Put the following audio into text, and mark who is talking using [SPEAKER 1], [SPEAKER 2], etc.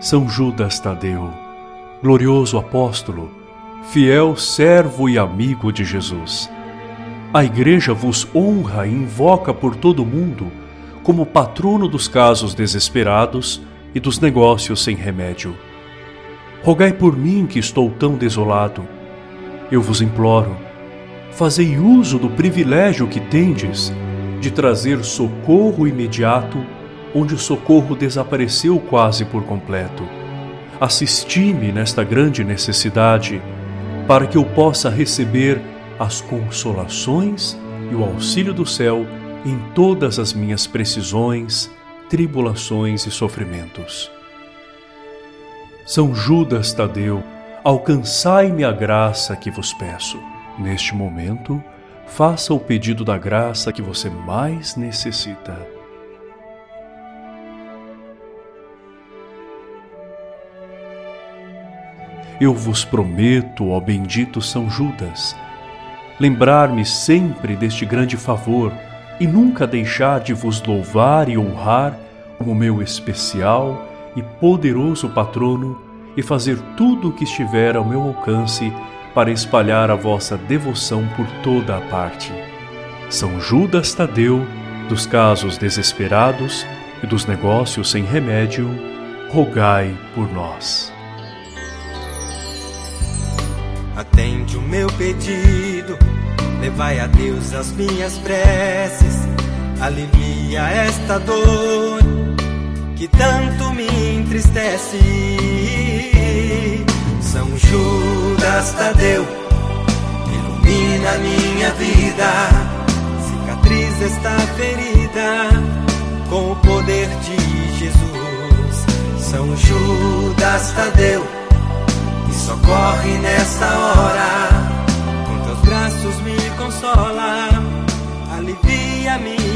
[SPEAKER 1] São Judas Tadeu, glorioso apóstolo, fiel servo e amigo de Jesus. A Igreja vos honra e invoca por todo o mundo como patrono dos casos desesperados e dos negócios sem remédio. Rogai por mim que estou tão desolado. Eu vos imploro, fazei uso do privilégio que tendes de trazer socorro imediato onde o socorro desapareceu quase por completo. Assisti-me nesta grande necessidade, para que eu possa receber as consolações e o auxílio do céu em todas as minhas precisões, tribulações e sofrimentos. São Judas Tadeu, alcançai-me a graça que vos peço. Neste momento, faça o pedido da graça que você mais necessita. Eu vos prometo, ó bendito São Judas, lembrar-me sempre deste grande favor e nunca deixar de vos louvar e honrar como meu especial e poderoso patrono e fazer tudo o que estiver ao meu alcance para espalhar a vossa devoção por toda a parte. São Judas Tadeu, dos casos desesperados e dos negócios sem remédio, rogai por nós.
[SPEAKER 2] Atende o meu pedido, levai a Deus as minhas preces, alivia esta dor que tanto me entristece. São Judas Tadeu, ilumina minha vida, cicatriz esta ferida com o poder de Jesus. São Judas Tadeu socorre nesta hora. Com teus braços me consola, alivia minha.